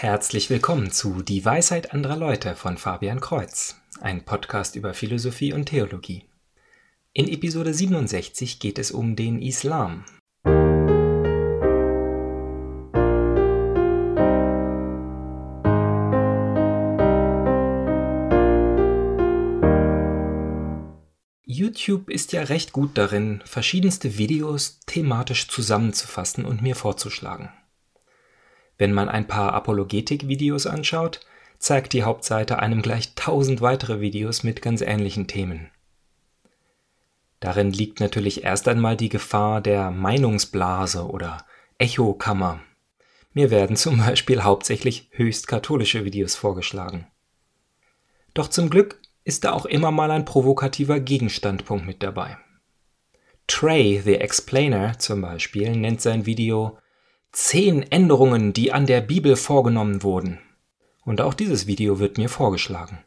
Herzlich willkommen zu Die Weisheit anderer Leute von Fabian Kreuz, ein Podcast über Philosophie und Theologie. In Episode 67 geht es um den Islam. YouTube ist ja recht gut darin, verschiedenste Videos thematisch zusammenzufassen und mir vorzuschlagen. Wenn man ein paar Apologetik-Videos anschaut, zeigt die Hauptseite einem gleich tausend weitere Videos mit ganz ähnlichen Themen. Darin liegt natürlich erst einmal die Gefahr der Meinungsblase oder Echokammer. Mir werden zum Beispiel hauptsächlich höchst katholische Videos vorgeschlagen. Doch zum Glück ist da auch immer mal ein provokativer Gegenstandpunkt mit dabei. Trey the Explainer zum Beispiel nennt sein Video Zehn Änderungen, die an der Bibel vorgenommen wurden. Und auch dieses Video wird mir vorgeschlagen.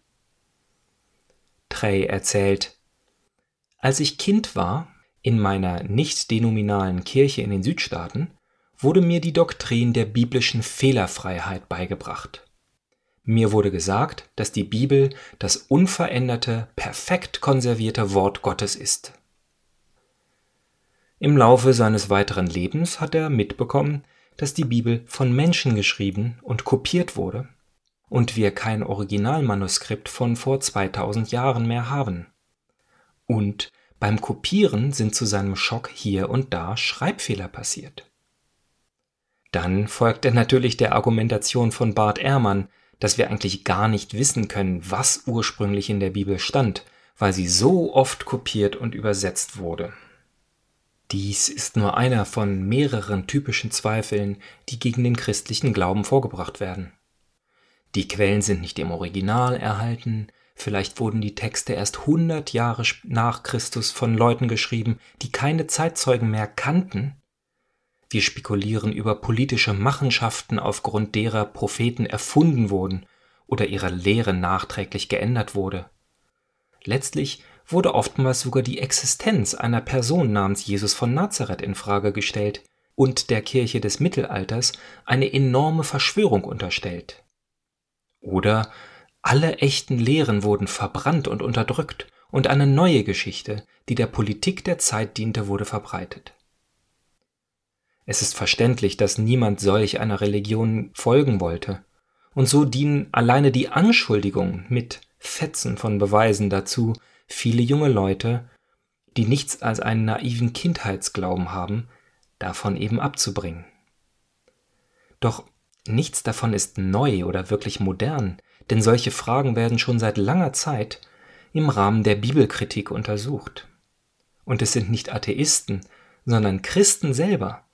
Trey erzählt, als ich Kind war, in meiner nicht denominalen Kirche in den Südstaaten, wurde mir die Doktrin der biblischen Fehlerfreiheit beigebracht. Mir wurde gesagt, dass die Bibel das unveränderte, perfekt konservierte Wort Gottes ist. Im Laufe seines weiteren Lebens hat er mitbekommen, dass die Bibel von Menschen geschrieben und kopiert wurde und wir kein Originalmanuskript von vor 2000 Jahren mehr haben. Und beim Kopieren sind zu seinem Schock hier und da Schreibfehler passiert. Dann folgt er natürlich der Argumentation von Bart Ehrmann, dass wir eigentlich gar nicht wissen können, was ursprünglich in der Bibel stand, weil sie so oft kopiert und übersetzt wurde. Dies ist nur einer von mehreren typischen Zweifeln, die gegen den christlichen Glauben vorgebracht werden. Die Quellen sind nicht im Original erhalten, vielleicht wurden die Texte erst hundert Jahre nach Christus von Leuten geschrieben, die keine Zeitzeugen mehr kannten. Wir spekulieren über politische Machenschaften, aufgrund derer Propheten erfunden wurden oder ihre Lehre nachträglich geändert wurde. Letztlich wurde oftmals sogar die Existenz einer Person namens Jesus von Nazareth in Frage gestellt und der Kirche des Mittelalters eine enorme Verschwörung unterstellt. Oder alle echten Lehren wurden verbrannt und unterdrückt und eine neue Geschichte, die der Politik der Zeit diente, wurde verbreitet. Es ist verständlich, dass niemand solch einer Religion folgen wollte, und so dienen alleine die Anschuldigungen mit Fetzen von Beweisen dazu, viele junge Leute, die nichts als einen naiven Kindheitsglauben haben, davon eben abzubringen. Doch nichts davon ist neu oder wirklich modern, denn solche Fragen werden schon seit langer Zeit im Rahmen der Bibelkritik untersucht. Und es sind nicht Atheisten, sondern Christen selber,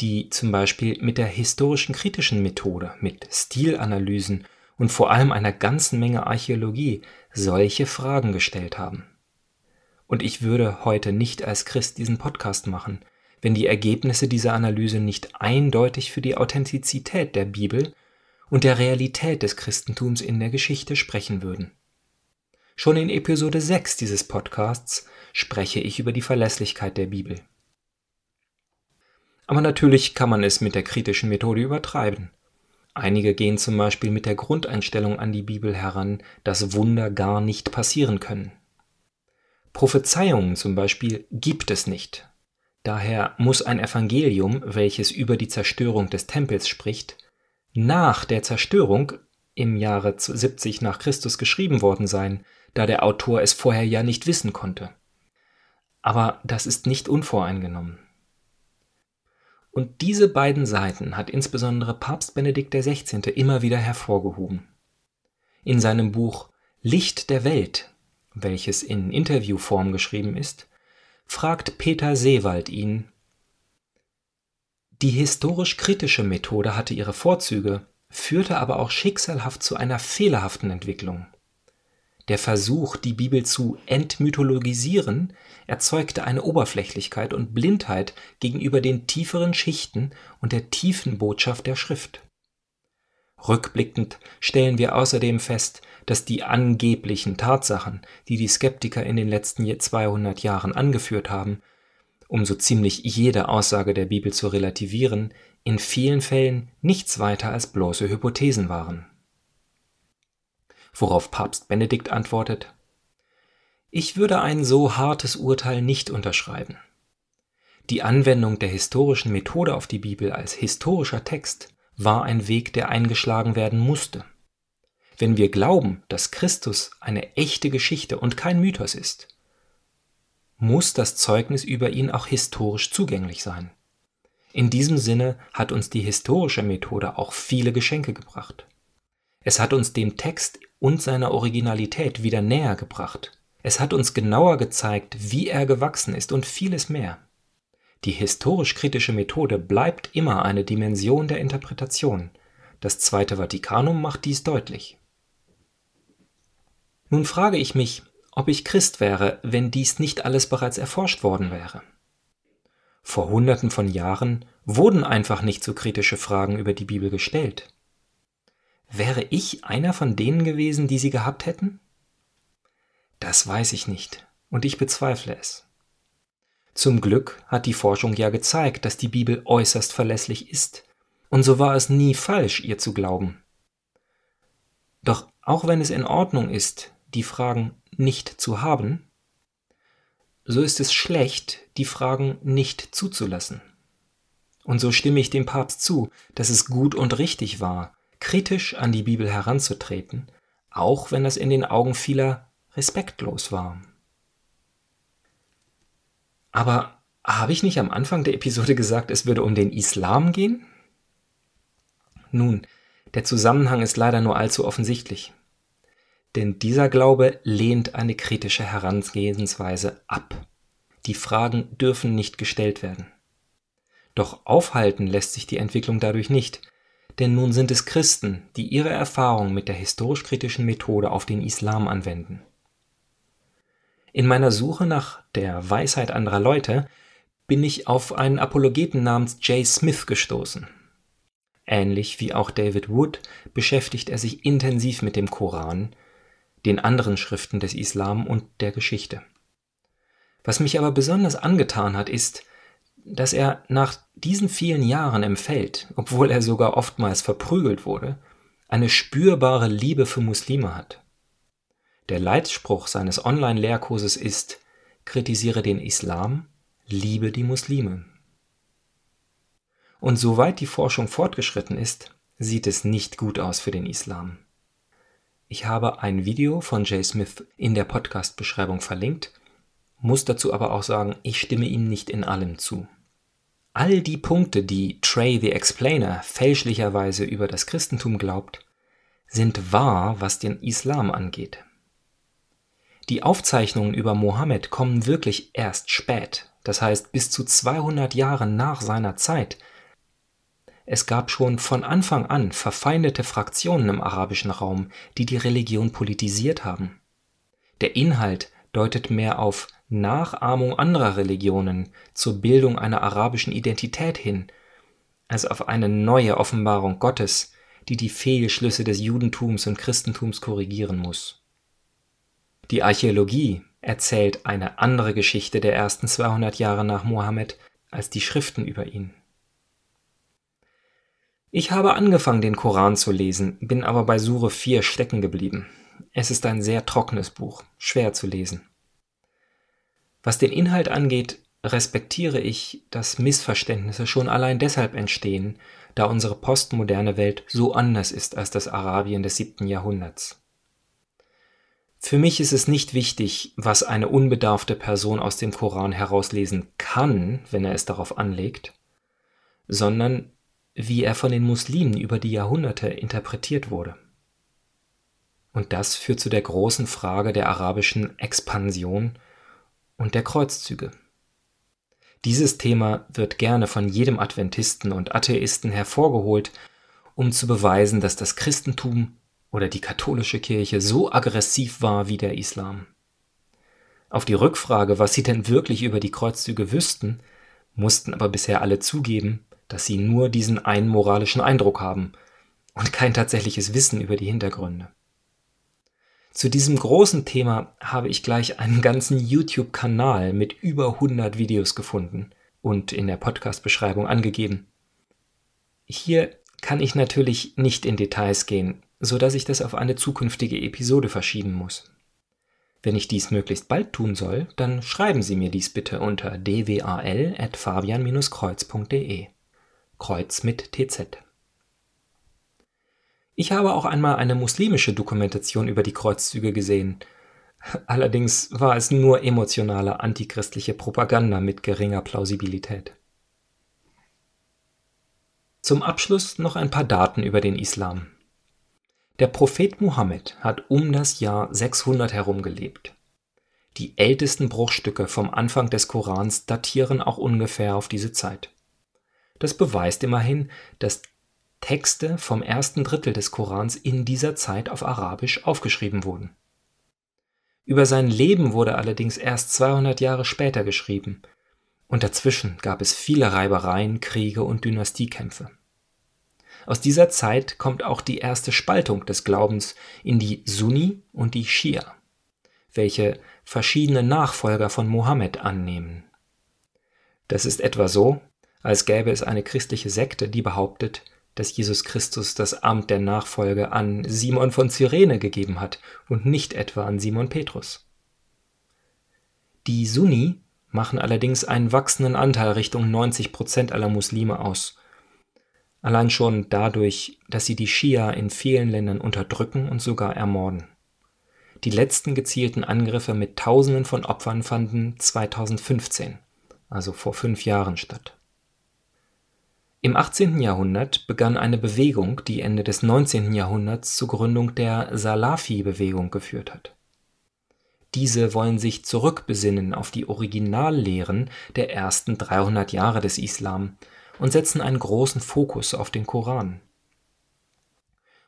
die zum Beispiel mit der historischen kritischen Methode, mit Stilanalysen und vor allem einer ganzen Menge Archäologie solche Fragen gestellt haben. Und ich würde heute nicht als Christ diesen Podcast machen, wenn die Ergebnisse dieser Analyse nicht eindeutig für die Authentizität der Bibel und der Realität des Christentums in der Geschichte sprechen würden. Schon in Episode 6 dieses Podcasts spreche ich über die Verlässlichkeit der Bibel. Aber natürlich kann man es mit der kritischen Methode übertreiben. Einige gehen zum Beispiel mit der Grundeinstellung an die Bibel heran, dass Wunder gar nicht passieren können. Prophezeiungen zum Beispiel gibt es nicht. Daher muss ein Evangelium, welches über die Zerstörung des Tempels spricht, nach der Zerstörung im Jahre 70 nach Christus geschrieben worden sein, da der Autor es vorher ja nicht wissen konnte. Aber das ist nicht unvoreingenommen. Und diese beiden Seiten hat insbesondere Papst Benedikt XVI. immer wieder hervorgehoben. In seinem Buch Licht der Welt, welches in Interviewform geschrieben ist, fragt Peter Seewald ihn, die historisch-kritische Methode hatte ihre Vorzüge, führte aber auch schicksalhaft zu einer fehlerhaften Entwicklung. Der Versuch, die Bibel zu entmythologisieren, erzeugte eine Oberflächlichkeit und Blindheit gegenüber den tieferen Schichten und der tiefen Botschaft der Schrift. Rückblickend stellen wir außerdem fest, dass die angeblichen Tatsachen, die die Skeptiker in den letzten 200 Jahren angeführt haben, um so ziemlich jede Aussage der Bibel zu relativieren, in vielen Fällen nichts weiter als bloße Hypothesen waren. Worauf Papst Benedikt antwortet Ich würde ein so hartes Urteil nicht unterschreiben. Die Anwendung der historischen Methode auf die Bibel als historischer Text war ein Weg, der eingeschlagen werden musste. Wenn wir glauben, dass Christus eine echte Geschichte und kein Mythos ist, muss das Zeugnis über ihn auch historisch zugänglich sein. In diesem Sinne hat uns die historische Methode auch viele Geschenke gebracht. Es hat uns dem Text und seiner Originalität wieder näher gebracht. Es hat uns genauer gezeigt, wie er gewachsen ist und vieles mehr. Die historisch-kritische Methode bleibt immer eine Dimension der Interpretation. Das Zweite Vatikanum macht dies deutlich. Nun frage ich mich, ob ich Christ wäre, wenn dies nicht alles bereits erforscht worden wäre. Vor Hunderten von Jahren wurden einfach nicht so kritische Fragen über die Bibel gestellt. Wäre ich einer von denen gewesen, die sie gehabt hätten? Das weiß ich nicht, und ich bezweifle es. Zum Glück hat die Forschung ja gezeigt, dass die Bibel äußerst verlässlich ist, und so war es nie falsch, ihr zu glauben. Doch auch wenn es in Ordnung ist, die Fragen nicht zu haben, so ist es schlecht, die Fragen nicht zuzulassen. Und so stimme ich dem Papst zu, dass es gut und richtig war, kritisch an die Bibel heranzutreten, auch wenn das in den Augen vieler respektlos war. Aber habe ich nicht am Anfang der Episode gesagt, es würde um den Islam gehen? Nun, der Zusammenhang ist leider nur allzu offensichtlich. Denn dieser Glaube lehnt eine kritische Herangehensweise ab. Die Fragen dürfen nicht gestellt werden. Doch aufhalten lässt sich die Entwicklung dadurch nicht, denn nun sind es Christen, die ihre Erfahrung mit der historisch-kritischen Methode auf den Islam anwenden. In meiner Suche nach der Weisheit anderer Leute bin ich auf einen Apologeten namens Jay Smith gestoßen. Ähnlich wie auch David Wood beschäftigt er sich intensiv mit dem Koran, den anderen Schriften des Islam und der Geschichte. Was mich aber besonders angetan hat, ist, dass er nach diesen vielen Jahren im Feld, obwohl er sogar oftmals verprügelt wurde, eine spürbare Liebe für Muslime hat. Der Leitspruch seines Online-Lehrkurses ist, kritisiere den Islam, liebe die Muslime. Und soweit die Forschung fortgeschritten ist, sieht es nicht gut aus für den Islam. Ich habe ein Video von Jay Smith in der Podcast-Beschreibung verlinkt, muss dazu aber auch sagen, ich stimme ihm nicht in allem zu. All die Punkte, die Trey the Explainer fälschlicherweise über das Christentum glaubt, sind wahr, was den Islam angeht. Die Aufzeichnungen über Mohammed kommen wirklich erst spät, das heißt bis zu 200 Jahre nach seiner Zeit. Es gab schon von Anfang an verfeindete Fraktionen im arabischen Raum, die die Religion politisiert haben. Der Inhalt deutet mehr auf Nachahmung anderer Religionen zur Bildung einer arabischen Identität hin, als auf eine neue Offenbarung Gottes, die die Fehlschlüsse des Judentums und Christentums korrigieren muss. Die Archäologie erzählt eine andere Geschichte der ersten 200 Jahre nach Mohammed als die Schriften über ihn. Ich habe angefangen, den Koran zu lesen, bin aber bei Sure 4 stecken geblieben. Es ist ein sehr trockenes Buch, schwer zu lesen. Was den Inhalt angeht, respektiere ich, dass Missverständnisse schon allein deshalb entstehen, da unsere postmoderne Welt so anders ist als das Arabien des siebten Jahrhunderts. Für mich ist es nicht wichtig, was eine unbedarfte Person aus dem Koran herauslesen kann, wenn er es darauf anlegt, sondern wie er von den Muslimen über die Jahrhunderte interpretiert wurde. Und das führt zu der großen Frage der arabischen Expansion und der Kreuzzüge. Dieses Thema wird gerne von jedem Adventisten und Atheisten hervorgeholt, um zu beweisen, dass das Christentum oder die katholische Kirche so aggressiv war wie der Islam. Auf die Rückfrage, was sie denn wirklich über die Kreuzzüge wüssten, mussten aber bisher alle zugeben, dass sie nur diesen einen moralischen Eindruck haben und kein tatsächliches Wissen über die Hintergründe. Zu diesem großen Thema habe ich gleich einen ganzen YouTube-Kanal mit über 100 Videos gefunden und in der Podcast-Beschreibung angegeben. Hier kann ich natürlich nicht in Details gehen, so dass ich das auf eine zukünftige Episode verschieben muss. Wenn ich dies möglichst bald tun soll, dann schreiben Sie mir dies bitte unter dwal@fabian-kreuz.de. Kreuz mit TZ. Ich habe auch einmal eine muslimische Dokumentation über die Kreuzzüge gesehen. Allerdings war es nur emotionale antichristliche Propaganda mit geringer Plausibilität. Zum Abschluss noch ein paar Daten über den Islam. Der Prophet Muhammad hat um das Jahr 600 herum gelebt. Die ältesten Bruchstücke vom Anfang des Korans datieren auch ungefähr auf diese Zeit. Das beweist immerhin, dass Texte vom ersten Drittel des Korans in dieser Zeit auf Arabisch aufgeschrieben wurden. Über sein Leben wurde allerdings erst 200 Jahre später geschrieben, und dazwischen gab es viele Reibereien, Kriege und Dynastiekämpfe. Aus dieser Zeit kommt auch die erste Spaltung des Glaubens in die Sunni und die Schia, welche verschiedene Nachfolger von Mohammed annehmen. Das ist etwa so, als gäbe es eine christliche Sekte, die behauptet, dass Jesus Christus das Amt der Nachfolge an Simon von Cyrene gegeben hat und nicht etwa an Simon Petrus. Die Sunni machen allerdings einen wachsenden Anteil Richtung 90 Prozent aller Muslime aus. Allein schon dadurch, dass sie die Schia in vielen Ländern unterdrücken und sogar ermorden. Die letzten gezielten Angriffe mit Tausenden von Opfern fanden 2015, also vor fünf Jahren statt. Im 18. Jahrhundert begann eine Bewegung, die Ende des 19. Jahrhunderts zur Gründung der Salafi-Bewegung geführt hat. Diese wollen sich zurückbesinnen auf die Originallehren der ersten 300 Jahre des Islam und setzen einen großen Fokus auf den Koran.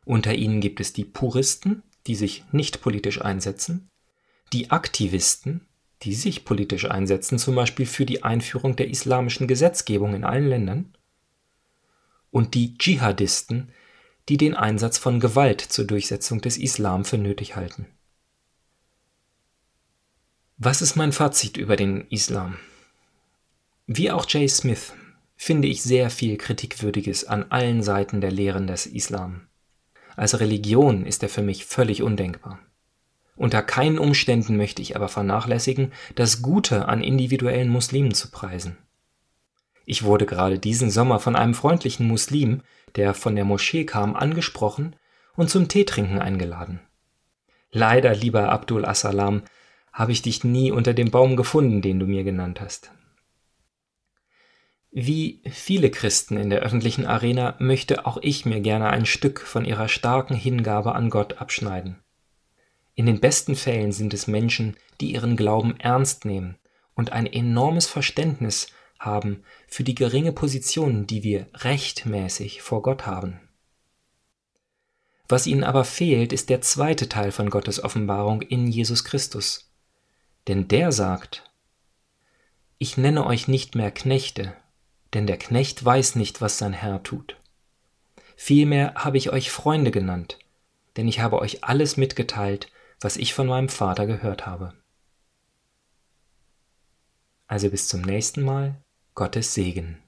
Unter ihnen gibt es die Puristen, die sich nicht politisch einsetzen, die Aktivisten, die sich politisch einsetzen, zum Beispiel für die Einführung der islamischen Gesetzgebung in allen Ländern, und die Dschihadisten, die den Einsatz von Gewalt zur Durchsetzung des Islam für nötig halten. Was ist mein Fazit über den Islam? Wie auch Jay Smith finde ich sehr viel Kritikwürdiges an allen Seiten der Lehren des Islam. Als Religion ist er für mich völlig undenkbar. Unter keinen Umständen möchte ich aber vernachlässigen, das Gute an individuellen Muslimen zu preisen. Ich wurde gerade diesen Sommer von einem freundlichen Muslim, der von der Moschee kam, angesprochen und zum Teetrinken eingeladen. Leider, lieber Abdul Assalam, habe ich dich nie unter dem Baum gefunden, den du mir genannt hast. Wie viele Christen in der öffentlichen Arena möchte auch ich mir gerne ein Stück von ihrer starken Hingabe an Gott abschneiden. In den besten Fällen sind es Menschen, die ihren Glauben ernst nehmen und ein enormes Verständnis haben für die geringe Position, die wir rechtmäßig vor Gott haben. Was ihnen aber fehlt, ist der zweite Teil von Gottes Offenbarung in Jesus Christus. Denn der sagt, ich nenne euch nicht mehr Knechte, denn der Knecht weiß nicht, was sein Herr tut. Vielmehr habe ich euch Freunde genannt, denn ich habe euch alles mitgeteilt, was ich von meinem Vater gehört habe. Also bis zum nächsten Mal Gottes Segen.